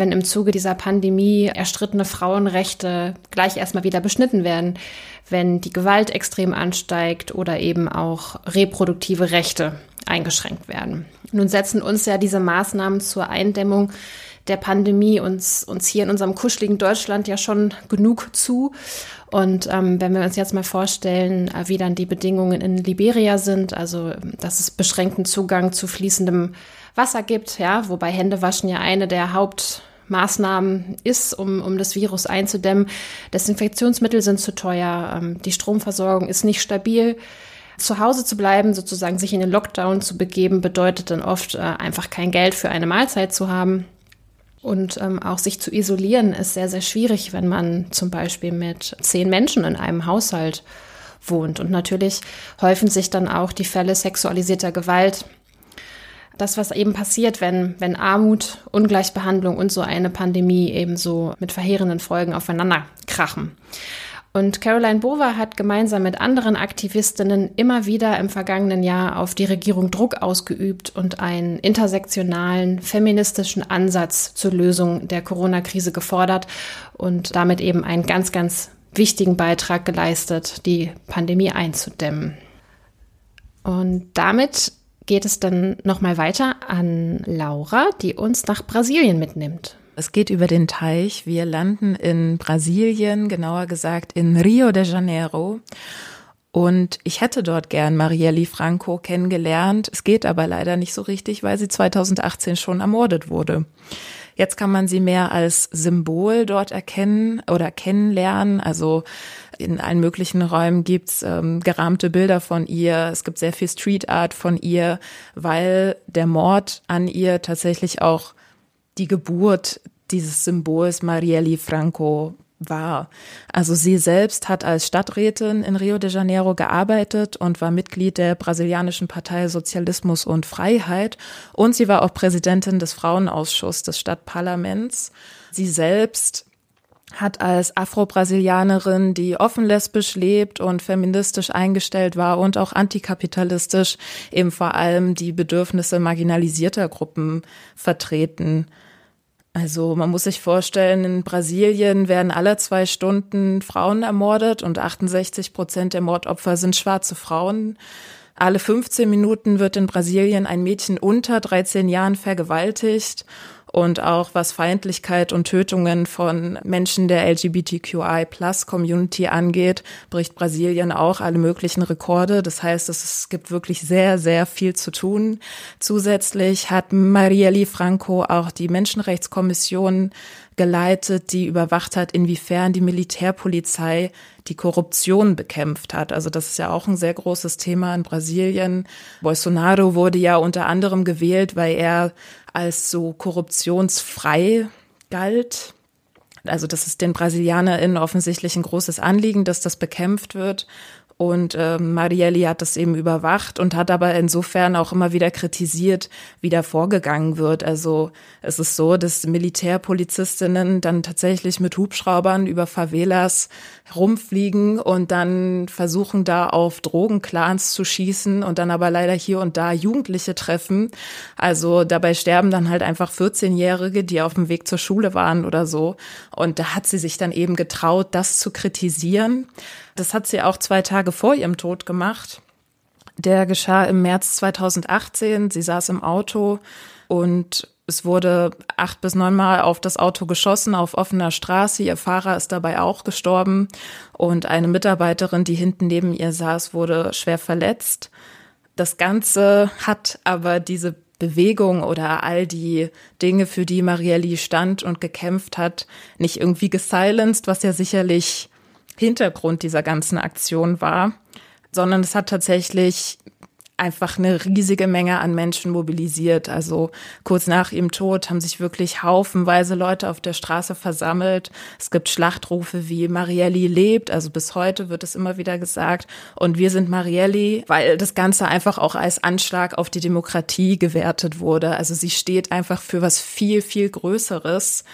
wenn im Zuge dieser Pandemie erstrittene Frauenrechte gleich erstmal wieder beschnitten werden, wenn die Gewalt extrem ansteigt oder eben auch reproduktive Rechte eingeschränkt werden. Nun setzen uns ja diese Maßnahmen zur Eindämmung der Pandemie uns, uns hier in unserem kuscheligen Deutschland ja schon genug zu. Und ähm, wenn wir uns jetzt mal vorstellen, äh, wie dann die Bedingungen in Liberia sind, also dass es beschränkten Zugang zu fließendem Wasser gibt, ja, wobei Händewaschen ja eine der Hauptmaßnahmen ist, um, um das Virus einzudämmen. Desinfektionsmittel sind zu teuer, ähm, die Stromversorgung ist nicht stabil. Zu Hause zu bleiben, sozusagen sich in den Lockdown zu begeben, bedeutet dann oft äh, einfach kein Geld für eine Mahlzeit zu haben. Und ähm, auch sich zu isolieren ist sehr, sehr schwierig, wenn man zum Beispiel mit zehn Menschen in einem Haushalt wohnt. Und natürlich häufen sich dann auch die Fälle sexualisierter Gewalt das, was eben passiert, wenn, wenn Armut, Ungleichbehandlung und so eine Pandemie eben so mit verheerenden Folgen aufeinander krachen. Und Caroline Bova hat gemeinsam mit anderen Aktivistinnen immer wieder im vergangenen Jahr auf die Regierung Druck ausgeübt und einen intersektionalen, feministischen Ansatz zur Lösung der Corona-Krise gefordert und damit eben einen ganz, ganz wichtigen Beitrag geleistet, die Pandemie einzudämmen. Und damit geht es dann nochmal weiter an Laura, die uns nach Brasilien mitnimmt. Es geht über den Teich. Wir landen in Brasilien, genauer gesagt in Rio de Janeiro. Und ich hätte dort gern Marielle Franco kennengelernt. Es geht aber leider nicht so richtig, weil sie 2018 schon ermordet wurde. Jetzt kann man sie mehr als Symbol dort erkennen oder kennenlernen. Also in allen möglichen Räumen gibt's ähm, gerahmte Bilder von ihr. Es gibt sehr viel Street Art von ihr, weil der Mord an ihr tatsächlich auch die Geburt dieses Symbols Marielle Franco war. Also sie selbst hat als Stadträtin in Rio de Janeiro gearbeitet und war Mitglied der brasilianischen Partei Sozialismus und Freiheit und sie war auch Präsidentin des Frauenausschusses des Stadtparlaments. Sie selbst hat als Afro-Brasilianerin, die offen lesbisch lebt und feministisch eingestellt war und auch antikapitalistisch eben vor allem die Bedürfnisse marginalisierter Gruppen vertreten. Also man muss sich vorstellen, in Brasilien werden alle zwei Stunden Frauen ermordet und 68 Prozent der Mordopfer sind schwarze Frauen. Alle 15 Minuten wird in Brasilien ein Mädchen unter 13 Jahren vergewaltigt und auch was Feindlichkeit und Tötungen von Menschen der LGBTQI-Plus-Community angeht, bricht Brasilien auch alle möglichen Rekorde. Das heißt, es gibt wirklich sehr, sehr viel zu tun. Zusätzlich hat Marielle Franco auch die Menschenrechtskommission geleitet, die überwacht hat, inwiefern die Militärpolizei die Korruption bekämpft hat. Also das ist ja auch ein sehr großes Thema in Brasilien. Bolsonaro wurde ja unter anderem gewählt, weil er als so korruptionsfrei galt. Also das ist den BrasilianerInnen offensichtlich ein großes Anliegen, dass das bekämpft wird. Und äh, Marielli hat das eben überwacht und hat aber insofern auch immer wieder kritisiert, wie da vorgegangen wird. Also es ist so, dass Militärpolizistinnen dann tatsächlich mit Hubschraubern über Favelas rumfliegen und dann versuchen da auf Drogenclans zu schießen und dann aber leider hier und da Jugendliche treffen. Also dabei sterben dann halt einfach 14-Jährige, die auf dem Weg zur Schule waren oder so. Und da hat sie sich dann eben getraut, das zu kritisieren. Das hat sie auch zwei Tage vor ihrem Tod gemacht. Der geschah im März 2018. Sie saß im Auto und es wurde acht bis neunmal auf das Auto geschossen auf offener Straße. Ihr Fahrer ist dabei auch gestorben und eine Mitarbeiterin, die hinten neben ihr saß, wurde schwer verletzt. Das Ganze hat aber diese Bewegung oder all die Dinge, für die Marielli stand und gekämpft hat, nicht irgendwie gesilenced, was ja sicherlich Hintergrund dieser ganzen Aktion war, sondern es hat tatsächlich einfach eine riesige Menge an Menschen mobilisiert. Also kurz nach ihrem Tod haben sich wirklich haufenweise Leute auf der Straße versammelt. Es gibt Schlachtrufe wie Marielli lebt, also bis heute wird es immer wieder gesagt. Und wir sind Marielli, weil das Ganze einfach auch als Anschlag auf die Demokratie gewertet wurde. Also sie steht einfach für was viel, viel Größeres.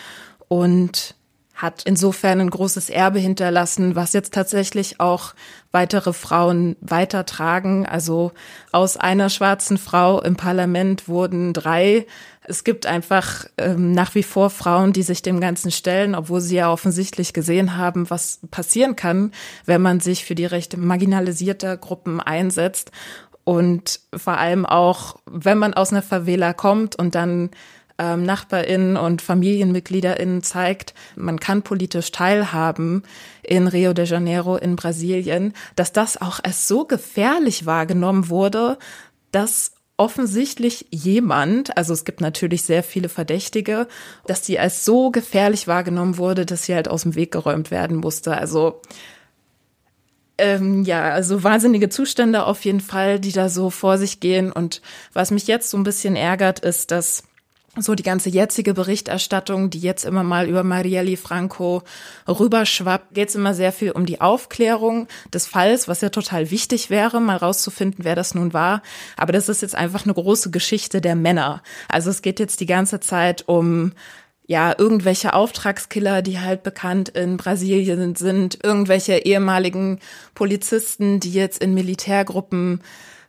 Und hat insofern ein großes Erbe hinterlassen, was jetzt tatsächlich auch weitere Frauen weitertragen. Also aus einer schwarzen Frau im Parlament wurden drei. Es gibt einfach ähm, nach wie vor Frauen, die sich dem Ganzen stellen, obwohl sie ja offensichtlich gesehen haben, was passieren kann, wenn man sich für die Rechte marginalisierter Gruppen einsetzt. Und vor allem auch, wenn man aus einer Favela kommt und dann ähm, NachbarInnen und FamilienmitgliederInnen zeigt, man kann politisch teilhaben in Rio de Janeiro in Brasilien, dass das auch als so gefährlich wahrgenommen wurde, dass offensichtlich jemand, also es gibt natürlich sehr viele Verdächtige, dass die als so gefährlich wahrgenommen wurde, dass sie halt aus dem Weg geräumt werden musste. Also ähm, ja, also wahnsinnige Zustände auf jeden Fall, die da so vor sich gehen. Und was mich jetzt so ein bisschen ärgert, ist, dass so die ganze jetzige Berichterstattung, die jetzt immer mal über Marielle Franco rüberschwappt, geht es immer sehr viel um die Aufklärung des Falls, was ja total wichtig wäre, mal rauszufinden, wer das nun war. Aber das ist jetzt einfach eine große Geschichte der Männer. Also es geht jetzt die ganze Zeit um ja, irgendwelche Auftragskiller, die halt bekannt in Brasilien sind, irgendwelche ehemaligen Polizisten, die jetzt in Militärgruppen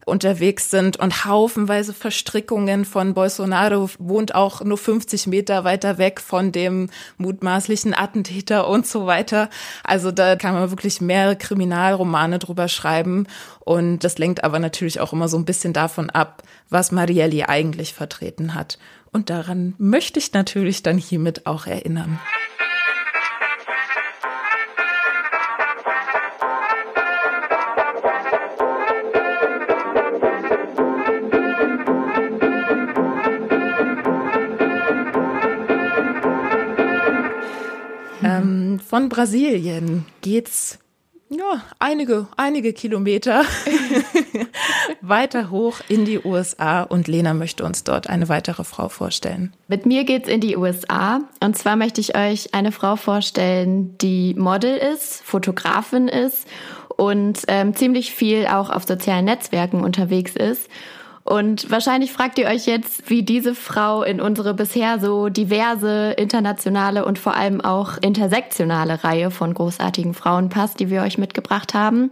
unterwegs sind und haufenweise Verstrickungen von Bolsonaro wohnt auch nur 50 Meter weiter weg von dem mutmaßlichen Attentäter und so weiter. Also da kann man wirklich mehrere Kriminalromane drüber schreiben und das lenkt aber natürlich auch immer so ein bisschen davon ab, was Marielli eigentlich vertreten hat. Und daran möchte ich natürlich dann hiermit auch erinnern. Von Brasilien geht's ja, einige, einige Kilometer [laughs] weiter hoch in die USA und Lena möchte uns dort eine weitere Frau vorstellen. Mit mir geht's in die USA und zwar möchte ich euch eine Frau vorstellen, die Model ist, Fotografin ist und ähm, ziemlich viel auch auf sozialen Netzwerken unterwegs ist Und wahrscheinlich fragt ihr euch jetzt, wie diese Frau in unsere bisher so diverse internationale und vor allem auch intersektionale Reihe von großartigen Frauen passt, die wir euch mitgebracht haben.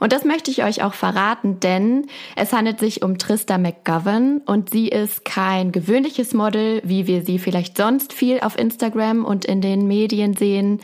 Und das möchte ich euch auch verraten, denn es handelt sich um Trista McGovern und sie ist kein gewöhnliches Model, wie wir sie vielleicht sonst viel auf Instagram und in den Medien sehen.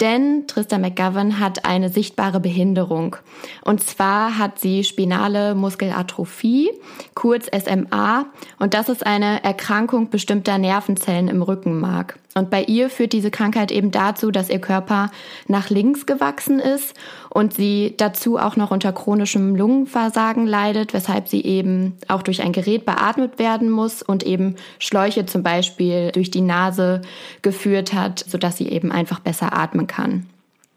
Denn Trista McGovern hat eine sichtbare Behinderung. Und zwar hat sie spinale Muskelatrophie, kurz SMA, und das ist eine Erkrankung bestimmter Nervenzellen im Rückenmark. Und bei ihr führt diese Krankheit eben dazu, dass ihr Körper nach links gewachsen ist und sie dazu auch noch unter chronischem Lungenversagen leidet, weshalb sie eben auch durch ein Gerät beatmet werden muss und eben Schläuche zum Beispiel durch die Nase geführt hat, sodass sie eben einfach besser atmen kann.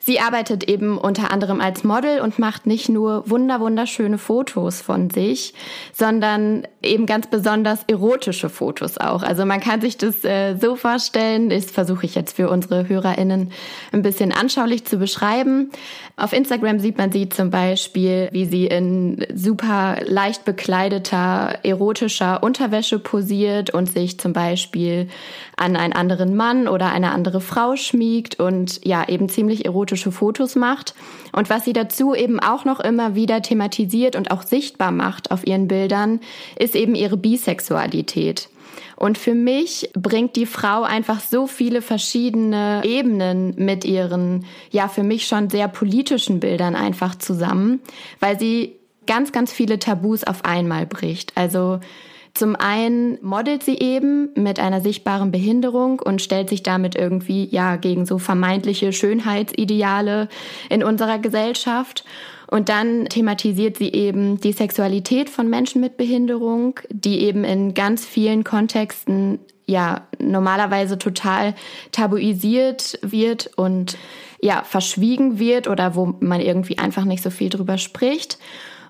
Sie arbeitet eben unter anderem als Model und macht nicht nur wunder wunderschöne Fotos von sich, sondern eben ganz besonders erotische Fotos auch. Also man kann sich das äh, so vorstellen, das versuche ich jetzt für unsere HörerInnen ein bisschen anschaulich zu beschreiben. Auf Instagram sieht man sie zum Beispiel, wie sie in super leicht bekleideter, erotischer Unterwäsche posiert und sich zum Beispiel an einen anderen Mann oder eine andere Frau schmiegt und ja, eben ziemlich erotische Fotos macht. Und was sie dazu eben auch noch immer wieder thematisiert und auch sichtbar macht auf ihren Bildern, ist eben ihre Bisexualität. Und für mich bringt die Frau einfach so viele verschiedene Ebenen mit ihren, ja, für mich schon sehr politischen Bildern einfach zusammen, weil sie ganz, ganz viele Tabus auf einmal bricht. Also zum einen modelt sie eben mit einer sichtbaren Behinderung und stellt sich damit irgendwie ja gegen so vermeintliche Schönheitsideale in unserer Gesellschaft. Und dann thematisiert sie eben die Sexualität von Menschen mit Behinderung, die eben in ganz vielen Kontexten ja normalerweise total tabuisiert wird und ja verschwiegen wird oder wo man irgendwie einfach nicht so viel drüber spricht.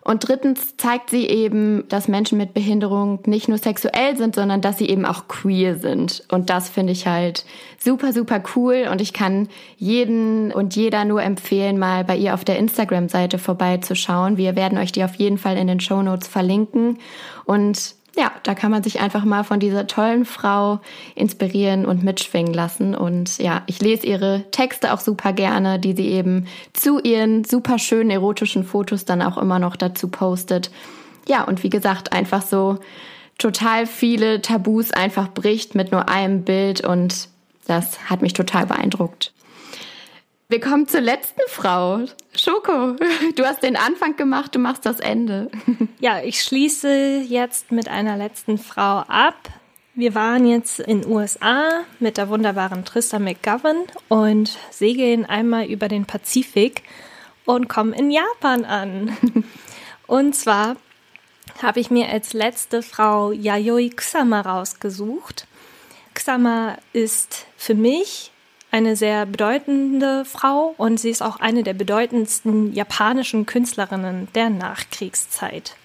Und drittens zeigt sie eben, dass Menschen mit Behinderung nicht nur sexuell sind, sondern dass sie eben auch queer sind. Und das finde ich halt super, super cool. Und ich kann jeden und jeder nur empfehlen, mal bei ihr auf der Instagram-Seite vorbeizuschauen. Wir werden euch die auf jeden Fall in den Show Notes verlinken. Und ja, da kann man sich einfach mal von dieser tollen Frau inspirieren und mitschwingen lassen. Und ja, ich lese ihre Texte auch super gerne, die sie eben zu ihren super schönen erotischen Fotos dann auch immer noch dazu postet. Ja, und wie gesagt, einfach so total viele Tabus einfach bricht mit nur einem Bild und das hat mich total beeindruckt. Wir kommen zur letzten Frau. Schoko, du hast den Anfang gemacht, du machst das Ende. Ja, ich schließe jetzt mit einer letzten Frau ab. Wir waren jetzt in USA mit der wunderbaren Trista McGovern und segeln einmal über den Pazifik und kommen in Japan an. Und zwar habe ich mir als letzte Frau Yayoi Kusama rausgesucht. Kusama ist für mich eine sehr bedeutende Frau und sie ist auch eine der bedeutendsten japanischen Künstlerinnen der Nachkriegszeit.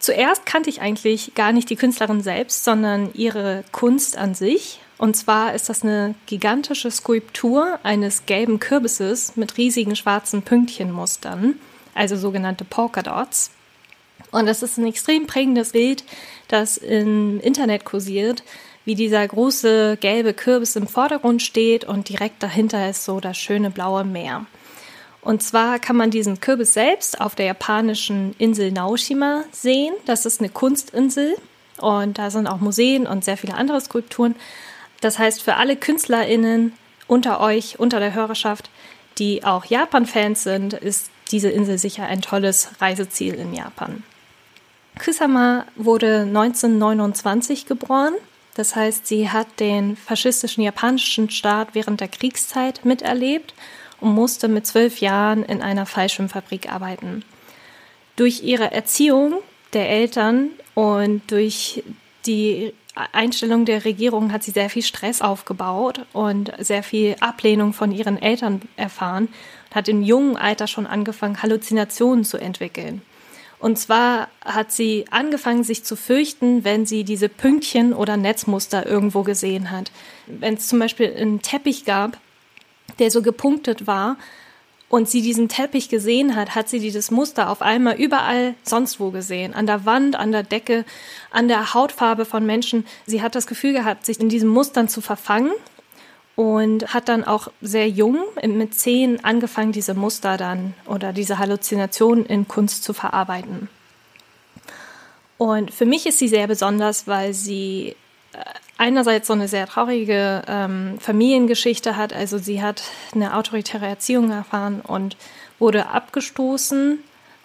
Zuerst kannte ich eigentlich gar nicht die Künstlerin selbst, sondern ihre Kunst an sich. Und zwar ist das eine gigantische Skulptur eines gelben Kürbisses mit riesigen schwarzen Pünktchenmustern, also sogenannte Polka Dots. Und das ist ein extrem prägendes Bild, das im Internet kursiert, wie dieser große gelbe Kürbis im Vordergrund steht und direkt dahinter ist so das schöne blaue Meer. Und zwar kann man diesen Kürbis selbst auf der japanischen Insel Naoshima sehen. Das ist eine Kunstinsel und da sind auch Museen und sehr viele andere Skulpturen. Das heißt, für alle KünstlerInnen unter euch, unter der Hörerschaft, die auch Japan-Fans sind, ist diese Insel sicher ein tolles Reiseziel in Japan. Kusama wurde 1929 geboren das heißt, sie hat den faschistischen japanischen Staat während der Kriegszeit miterlebt und musste mit zwölf Jahren in einer Fallschirmfabrik arbeiten. Durch ihre Erziehung der Eltern und durch die Einstellung der Regierung hat sie sehr viel Stress aufgebaut und sehr viel Ablehnung von ihren Eltern erfahren und hat im jungen Alter schon angefangen, Halluzinationen zu entwickeln. Und zwar hat sie angefangen, sich zu fürchten, wenn sie diese Pünktchen oder Netzmuster irgendwo gesehen hat. Wenn es zum Beispiel einen Teppich gab, der so gepunktet war und sie diesen Teppich gesehen hat, hat sie dieses Muster auf einmal überall sonst wo gesehen. An der Wand, an der Decke, an der Hautfarbe von Menschen. Sie hat das Gefühl gehabt, sich in diesen Mustern zu verfangen und hat dann auch sehr jung, mit zehn, angefangen, diese Muster dann oder diese Halluzinationen in Kunst zu verarbeiten. Und für mich ist sie sehr besonders, weil sie äh, einerseits so eine sehr traurige ähm, Familiengeschichte hat. Also sie hat eine autoritäre Erziehung erfahren und wurde abgestoßen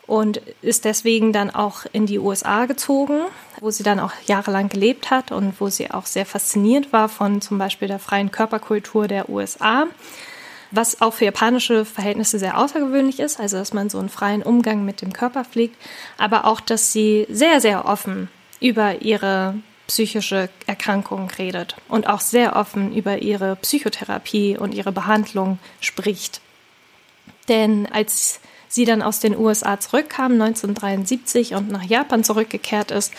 und ist deswegen dann auch in die USA gezogen, wo sie dann auch jahrelang gelebt hat und wo sie auch sehr fasziniert war von zum Beispiel der freien Körperkultur der USA, was auch für japanische Verhältnisse sehr außergewöhnlich ist, also dass man so einen freien Umgang mit dem Körper pflegt, aber auch, dass sie sehr, sehr offen über ihre psychische Erkrankung redet und auch sehr offen über ihre Psychotherapie und ihre Behandlung spricht. Denn als sie dann aus den USA zurückkam, 1973, und nach Japan zurückgekehrt ist,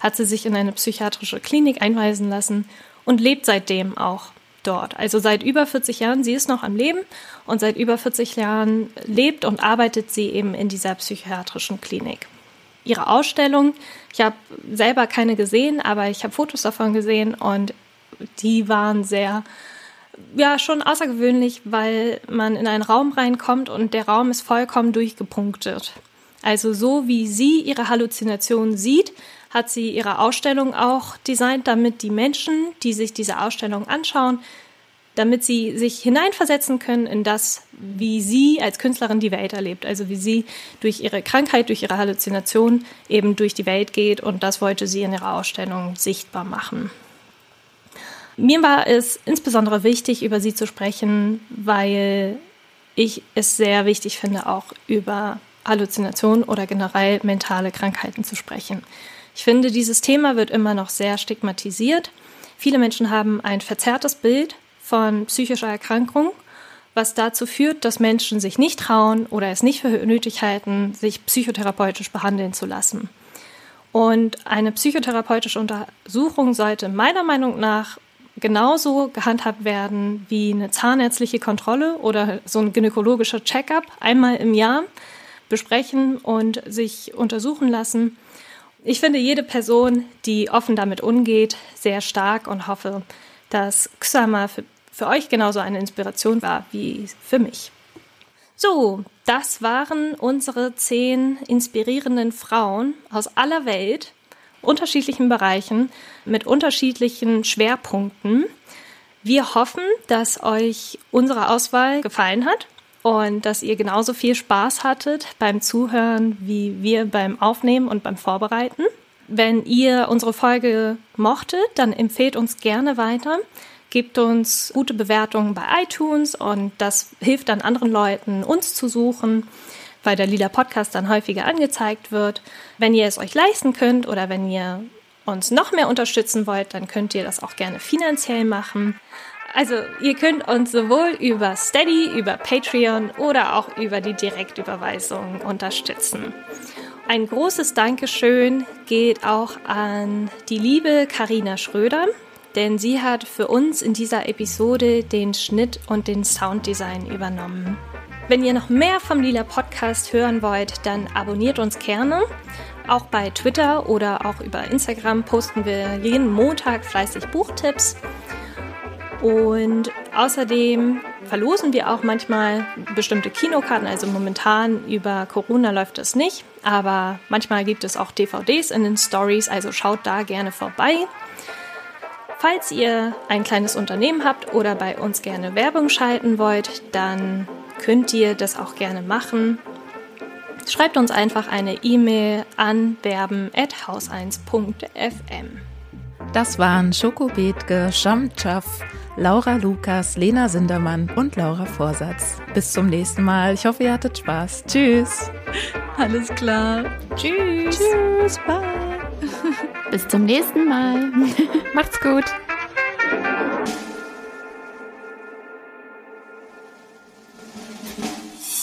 hat sie sich in eine psychiatrische Klinik einweisen lassen und lebt seitdem auch dort. Also seit über 40 Jahren, sie ist noch am Leben und seit über 40 Jahren lebt und arbeitet sie eben in dieser psychiatrischen Klinik. Ihre Ausstellung, ich habe selber keine gesehen, aber ich habe Fotos davon gesehen und die waren sehr ja schon außergewöhnlich, weil man in einen Raum reinkommt und der Raum ist vollkommen durchgepunktet. Also so wie sie ihre Halluzinationen sieht, hat sie ihre Ausstellung auch designt, damit die Menschen, die sich diese Ausstellung anschauen, damit sie sich hineinversetzen können in das, wie sie als Künstlerin die Welt erlebt, also wie sie durch ihre Krankheit, durch ihre Halluzination eben durch die Welt geht und das wollte sie in ihrer Ausstellung sichtbar machen. Mir war es insbesondere wichtig, über sie zu sprechen, weil ich es sehr wichtig finde, auch über Halluzinationen oder generell mentale Krankheiten zu sprechen. Ich finde, dieses Thema wird immer noch sehr stigmatisiert. Viele Menschen haben ein verzerrtes Bild von psychischer Erkrankung, was dazu führt, dass Menschen sich nicht trauen oder es nicht für nötig halten, sich psychotherapeutisch behandeln zu lassen. Und eine psychotherapeutische Untersuchung sollte meiner Meinung nach genauso gehandhabt werden wie eine zahnärztliche Kontrolle oder so ein gynäkologischer Checkup einmal im Jahr besprechen und sich untersuchen lassen. Ich finde jede Person, die offen damit umgeht, sehr stark und hoffe, dass Xama für, für euch genauso eine Inspiration war wie für mich. So, das waren unsere zehn inspirierenden Frauen aus aller Welt, unterschiedlichen Bereichen mit unterschiedlichen Schwerpunkten. Wir hoffen, dass euch unsere Auswahl gefallen hat und dass ihr genauso viel Spaß hattet beim Zuhören wie wir beim Aufnehmen und beim Vorbereiten. Wenn ihr unsere Folge mochtet, dann empfehlt uns gerne weiter. Gebt uns gute Bewertungen bei iTunes und das hilft dann anderen Leuten, uns zu suchen weil der Lila Podcast dann häufiger angezeigt wird. Wenn ihr es euch leisten könnt oder wenn ihr uns noch mehr unterstützen wollt, dann könnt ihr das auch gerne finanziell machen. Also ihr könnt uns sowohl über Steady, über Patreon oder auch über die Direktüberweisung unterstützen. Ein großes Dankeschön geht auch an die liebe Karina Schröder, denn sie hat für uns in dieser Episode den Schnitt und den Sounddesign übernommen. Wenn ihr noch mehr vom Lila Podcast hören wollt, dann abonniert uns gerne. Auch bei Twitter oder auch über Instagram posten wir jeden Montag fleißig Buchtipps. Und außerdem verlosen wir auch manchmal bestimmte Kinokarten. Also momentan über Corona läuft das nicht, aber manchmal gibt es auch DVDs in den Stories, also schaut da gerne vorbei. Falls ihr ein kleines Unternehmen habt oder bei uns gerne Werbung schalten wollt, dann könnt ihr das auch gerne machen. Schreibt uns einfach eine E-Mail an werben.haus1.fm. Das waren Schoko Bethke, Sham Chaff, Laura Lukas, Lena Sindermann und Laura Vorsatz. Bis zum nächsten Mal. Ich hoffe, ihr hattet Spaß. Tschüss. Alles klar. Tschüss. Tschüss. Bye. [laughs] Bis zum nächsten Mal. [laughs] Macht's gut.